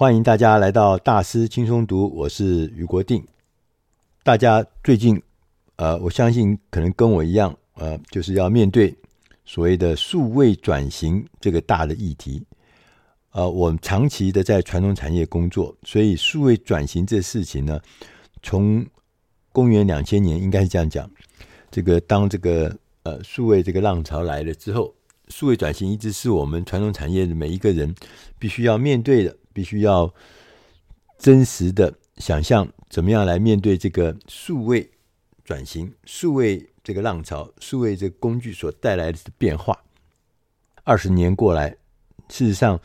欢迎大家来到大师轻松读，我是余国定。大家最近，呃，我相信可能跟我一样，呃，就是要面对所谓的数位转型这个大的议题。呃，我们长期的在传统产业工作，所以数位转型这事情呢，从公元两千年应该是这样讲，这个当这个呃数位这个浪潮来了之后。数位转型一直是我们传统产业的每一个人必须要面对的，必须要真实的想象怎么样来面对这个数位转型、数位这个浪潮、数位这个工具所带来的变化。二十年过来，事实上，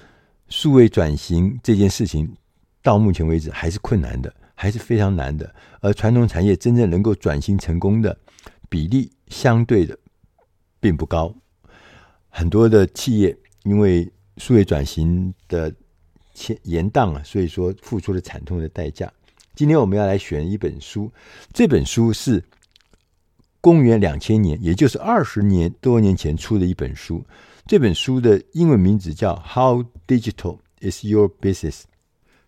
数位转型这件事情到目前为止还是困难的，还是非常难的。而传统产业真正能够转型成功的比例，相对的并不高。很多的企业因为数位转型的延宕啊，所以说付出了惨痛的代价。今天我们要来选一本书，这本书是公元两千年，也就是二十年多年前出的一本书。这本书的英文名字叫《How Digital Is Your Business》。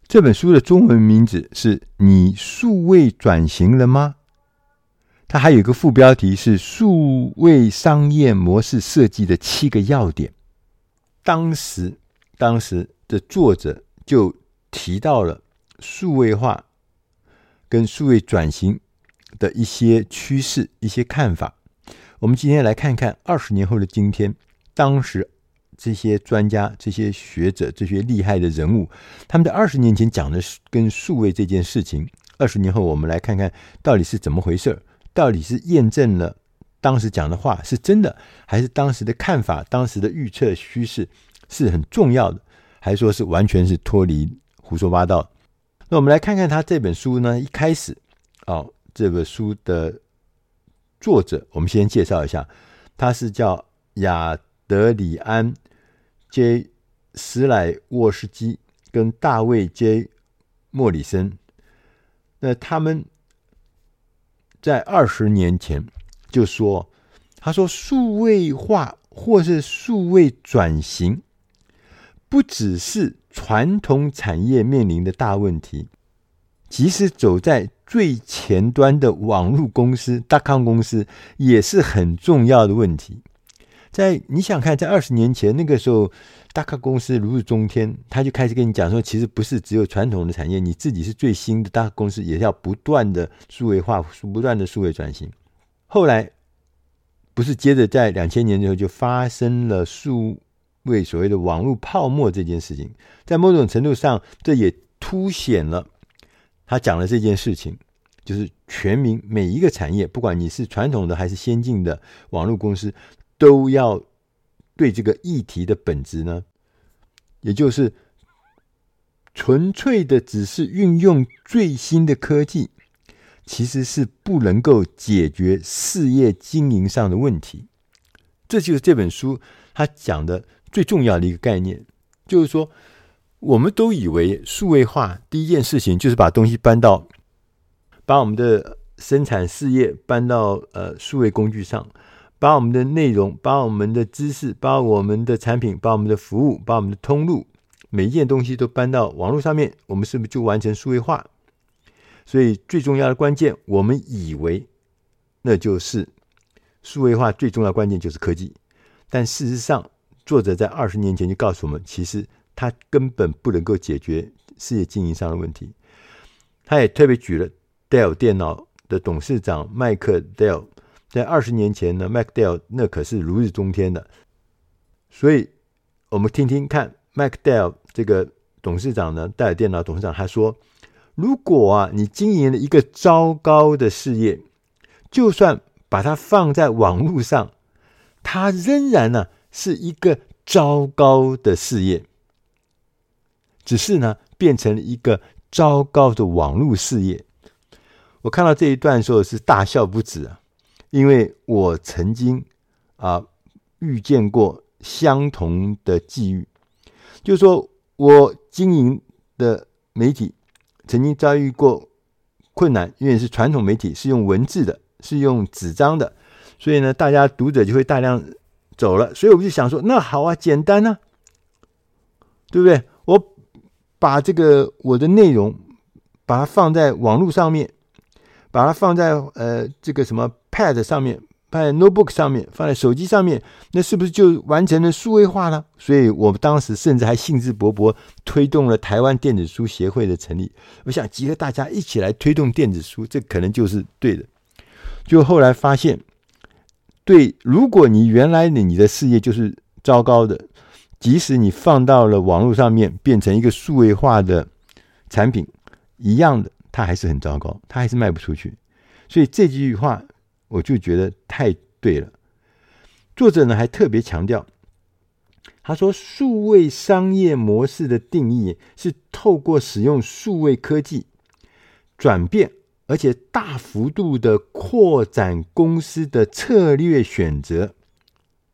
这本书的中文名字是你数位转型了吗？它还有一个副标题是“数位商业模式设计的七个要点”。当时，当时的作者就提到了数位化跟数位转型的一些趋势、一些看法。我们今天来看看二十年后的今天，当时这些专家、这些学者、这些厉害的人物，他们在二十年前讲的跟数位这件事情，二十年后我们来看看到底是怎么回事儿。到底是验证了当时讲的话是真的，还是当时的看法、当时的预测趋势是很重要的，还是说是完全是脱离胡说八道？那我们来看看他这本书呢，一开始哦，这本书的作者，我们先介绍一下，他是叫亚德里安 ·J· 史莱沃斯基跟大卫 ·J· 莫里森，那他们。在二十年前就说，他说数位化或是数位转型，不只是传统产业面临的大问题，即使走在最前端的网络公司、大康公司也是很重要的问题。在你想看，在二十年前那个时候。大咖公司如日中天，他就开始跟你讲说，其实不是只有传统的产业，你自己是最新的大咖公司，也要不断的数位化，不断的数位转型。后来不是接着在两千年之后就发生了数位所谓的网络泡沫这件事情，在某种程度上，这也凸显了他讲的这件事情，就是全民每一个产业，不管你是传统的还是先进的网络公司，都要。对这个议题的本质呢，也就是纯粹的只是运用最新的科技，其实是不能够解决事业经营上的问题。这就是这本书它讲的最重要的一个概念，就是说，我们都以为数位化第一件事情就是把东西搬到，把我们的生产事业搬到呃数位工具上。把我们的内容、把我们的知识、把我们的产品、把我们的服务、把我们的通路，每一件东西都搬到网络上面，我们是不是就完成数位化？所以最重要的关键，我们以为那就是数位化最重要关键就是科技，但事实上，作者在二十年前就告诉我们，其实他根本不能够解决事业经营上的问题。他也特别举了 Dell 电脑的董事长麦克 Dell。在二十年前呢，，MacDell 那可是如日中天的，所以我们听听看，，MacDell 这个董事长呢，戴尔电脑董事长他说：“如果啊，你经营了一个糟糕的事业，就算把它放在网络上，它仍然呢是一个糟糕的事业，只是呢变成了一个糟糕的网络事业。”我看到这一段的时候是大笑不止啊。因为我曾经啊遇见过相同的际遇，就说我经营的媒体曾经遭遇过困难，因为是传统媒体，是用文字的，是用纸张的，所以呢，大家读者就会大量走了。所以我就想说，那好啊，简单啊，对不对？我把这个我的内容，把它放在网络上面，把它放在呃这个什么 Pad 上面，放在 Notebook 上面，放在手机上面，那是不是就完成了数位化了？所以我们当时甚至还兴致勃勃推动了台湾电子书协会的成立。我想集合大家一起来推动电子书，这可能就是对的。就后来发现，对，如果你原来你的事业就是糟糕的，即使你放到了网络上面，变成一个数位化的产品，一样的，它还是很糟糕，它还是卖不出去。所以这句话，我就觉得太对了。作者呢还特别强调，他说，数位商业模式的定义是透过使用数位科技转变。而且大幅度的扩展公司的策略选择，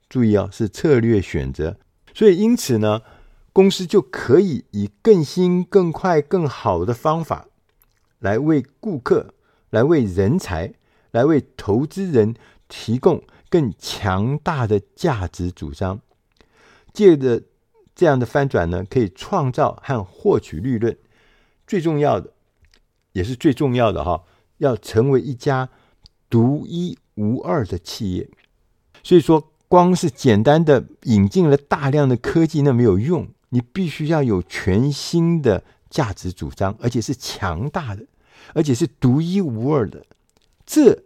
注意哦，是策略选择。所以因此呢，公司就可以以更新、更快、更好的方法，来为顾客、来为人才、来为投资人提供更强大的价值主张。借着这样的翻转呢，可以创造和获取利润。最重要的。也是最重要的哈，要成为一家独一无二的企业。所以说，光是简单的引进了大量的科技那没有用，你必须要有全新的价值主张，而且是强大的，而且是独一无二的，这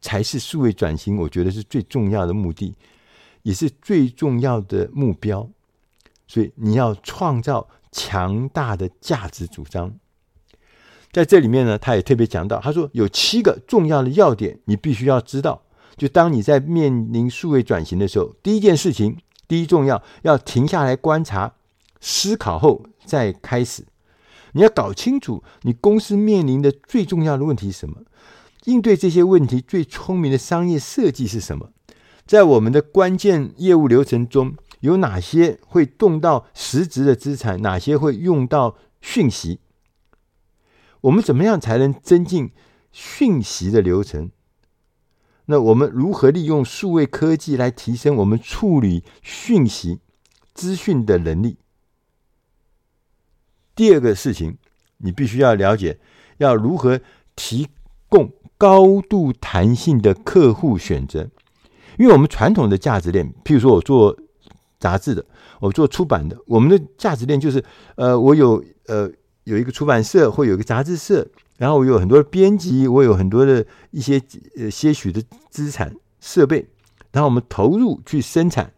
才是数位转型，我觉得是最重要的目的，也是最重要的目标。所以你要创造强大的价值主张。在这里面呢，他也特别讲到，他说有七个重要的要点，你必须要知道。就当你在面临数位转型的时候，第一件事情，第一重要，要停下来观察、思考后再开始。你要搞清楚你公司面临的最重要的问题是什么，应对这些问题最聪明的商业设计是什么？在我们的关键业务流程中，有哪些会动到实质的资产，哪些会用到讯息？我们怎么样才能增进讯息的流程？那我们如何利用数位科技来提升我们处理讯息、资讯的能力？第二个事情，你必须要了解，要如何提供高度弹性的客户选择？因为我们传统的价值链，譬如说我做杂志的，我做出版的，我们的价值链就是，呃，我有呃。有一个出版社，或有一个杂志社，然后我有很多编辑，我有很多的一些呃些许的资产设备，然后我们投入去生产，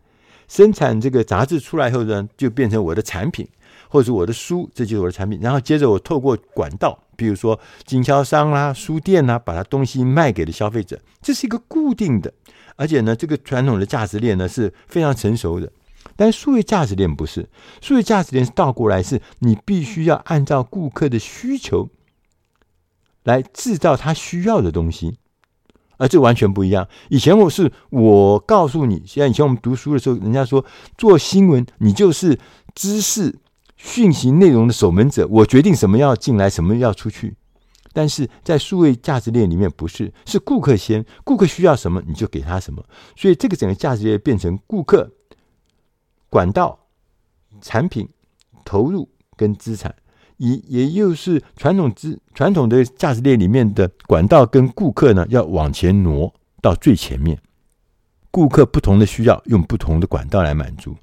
生产这个杂志出来后呢，就变成我的产品，或者是我的书，这就是我的产品。然后接着我透过管道，比如说经销商啦、书店啦，把它东西卖给了消费者，这是一个固定的，而且呢，这个传统的价值链呢是非常成熟的。但数位价值链不是，数位价值链是倒过来，是你必须要按照顾客的需求来制造他需要的东西，而这完全不一样。以前我是我告诉你，现在以前我们读书的时候，人家说做新闻，你就是知识讯息内容的守门者，我决定什么要进来，什么要出去。但是在数位价值链里面，不是，是顾客先，顾客需要什么你就给他什么，所以这个整个价值链变成顾客。管道、产品、投入跟资产，也也就是传统资传统的价值链里面的管道跟顾客呢，要往前挪到最前面。顾客不同的需要，用不同的管道来满足。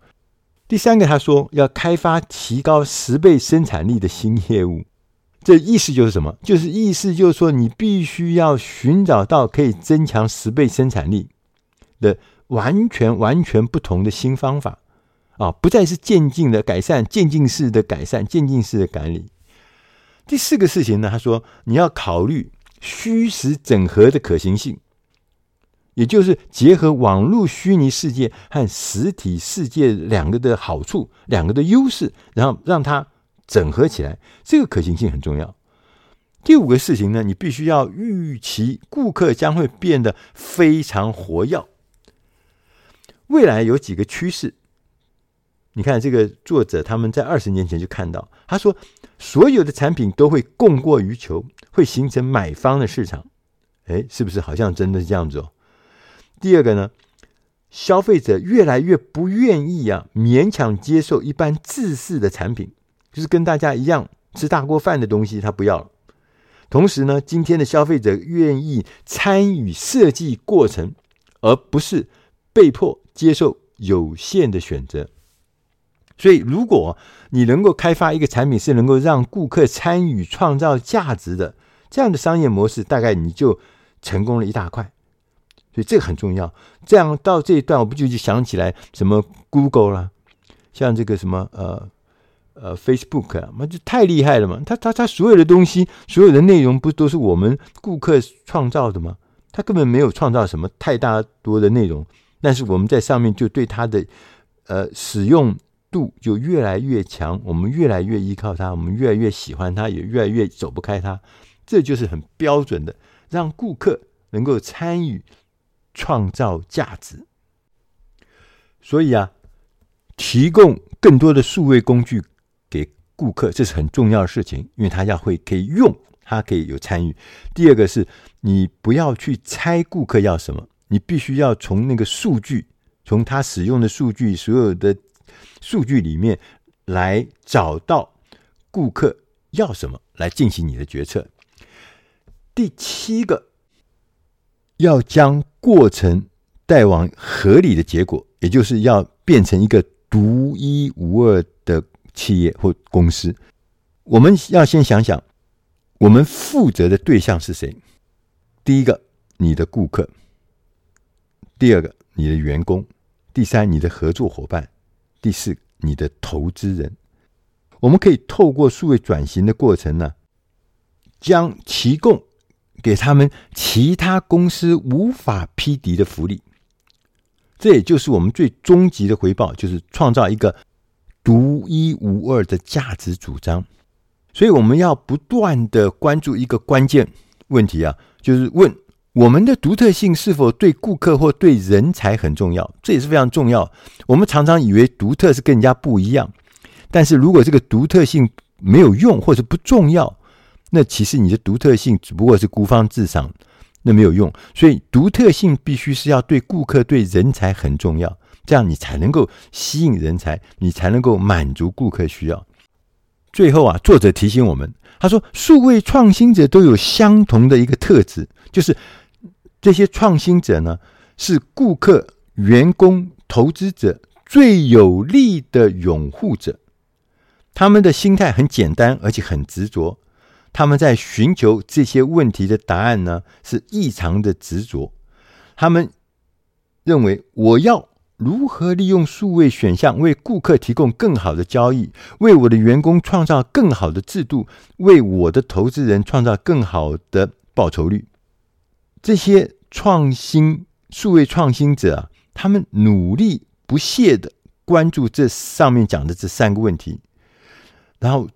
第三个，他说要开发提高十倍生产力的新业务，这意思就是什么？就是意思就是说，你必须要寻找到可以增强十倍生产力的完全完全不同的新方法。啊，不再是渐进的改善，渐进式的改善，渐进式的管理。第四个事情呢，他说你要考虑虚实整合的可行性，也就是结合网络虚拟世界和实体世界两个的好处，两个的优势，然后让它整合起来，这个可行性很重要。第五个事情呢，你必须要预期顾客将会变得非常活跃，未来有几个趋势。你看这个作者，他们在二十年前就看到，他说所有的产品都会供过于求，会形成买方的市场。哎，是不是好像真的是这样子哦？第二个呢，消费者越来越不愿意啊，勉强接受一般制式的产品，就是跟大家一样吃大锅饭的东西，他不要了。同时呢，今天的消费者愿意参与设计过程，而不是被迫接受有限的选择。所以，如果你能够开发一个产品是能够让顾客参与创造价值的这样的商业模式，大概你就成功了一大块。所以这个很重要。这样到这一段，我不就就想起来什么 Google 啦，像这个什么呃呃 Facebook 啊，那就太厉害了嘛！他他他所有的东西，所有的内容，不都是我们顾客创造的吗？他根本没有创造什么太大多的内容，但是我们在上面就对他的呃使用度就越来越强，我们越来越依靠他，我们越来越喜欢他，也越来越走不开他。这就是很标准的，让顾客能够参与。创造价值，所以啊，提供更多的数位工具给顾客，这是很重要的事情，因为他要会可以用，他可以有参与。第二个是，你不要去猜顾客要什么，你必须要从那个数据，从他使用的数据，所有的数据里面来找到顾客要什么，来进行你的决策。第七个。要将过程带往合理的结果，也就是要变成一个独一无二的企业或公司。我们要先想想，我们负责的对象是谁？第一个，你的顾客；第二个，你的员工；第三，你的合作伙伴；第四，你的投资人。我们可以透过数位转型的过程呢，将提供。给他们其他公司无法匹敌的福利，这也就是我们最终极的回报，就是创造一个独一无二的价值主张。所以我们要不断的关注一个关键问题啊，就是问我们的独特性是否对顾客或对人才很重要？这也是非常重要。我们常常以为独特是跟人家不一样，但是如果这个独特性没有用或者不重要，那其实你的独特性只不过是孤芳自赏，那没有用。所以独特性必须是要对顾客、对人才很重要，这样你才能够吸引人才，你才能够满足顾客需要。最后啊，作者提醒我们，他说，数位创新者都有相同的一个特质，就是这些创新者呢，是顾客、员工、投资者最有力的拥护者。他们的心态很简单，而且很执着。他们在寻求这些问题的答案呢，是异常的执着。他们认为，我要如何利用数位选项为顾客提供更好的交易，为我的员工创造更好的制度，为我的投资人创造更好的报酬率。这些创新数位创新者啊，他们努力不懈地关注这上面讲的这三个问题，然后。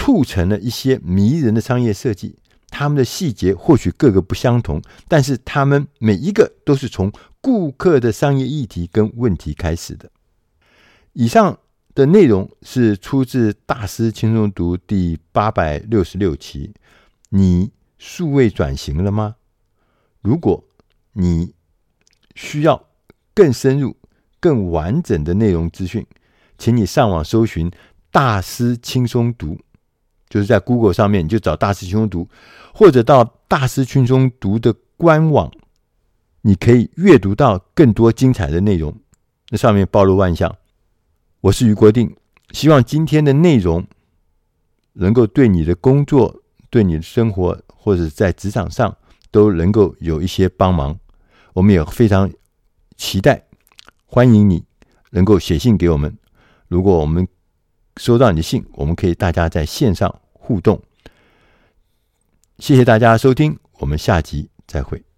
促成了一些迷人的商业设计，他们的细节或许各个不相同，但是他们每一个都是从顾客的商业议题跟问题开始的。以上的内容是出自《大师轻松读》第八百六十六期。你数位转型了吗？如果你需要更深入、更完整的内容资讯，请你上网搜寻《大师轻松读》。就是在 Google 上面，你就找大师兄读，或者到大师兄中读的官网，你可以阅读到更多精彩的内容。那上面包罗万象。我是余国定，希望今天的内容能够对你的工作、对你的生活，或者在职场上都能够有一些帮忙。我们也非常期待，欢迎你能够写信给我们。如果我们收到你的信，我们可以大家在线上互动。谢谢大家收听，我们下集再会。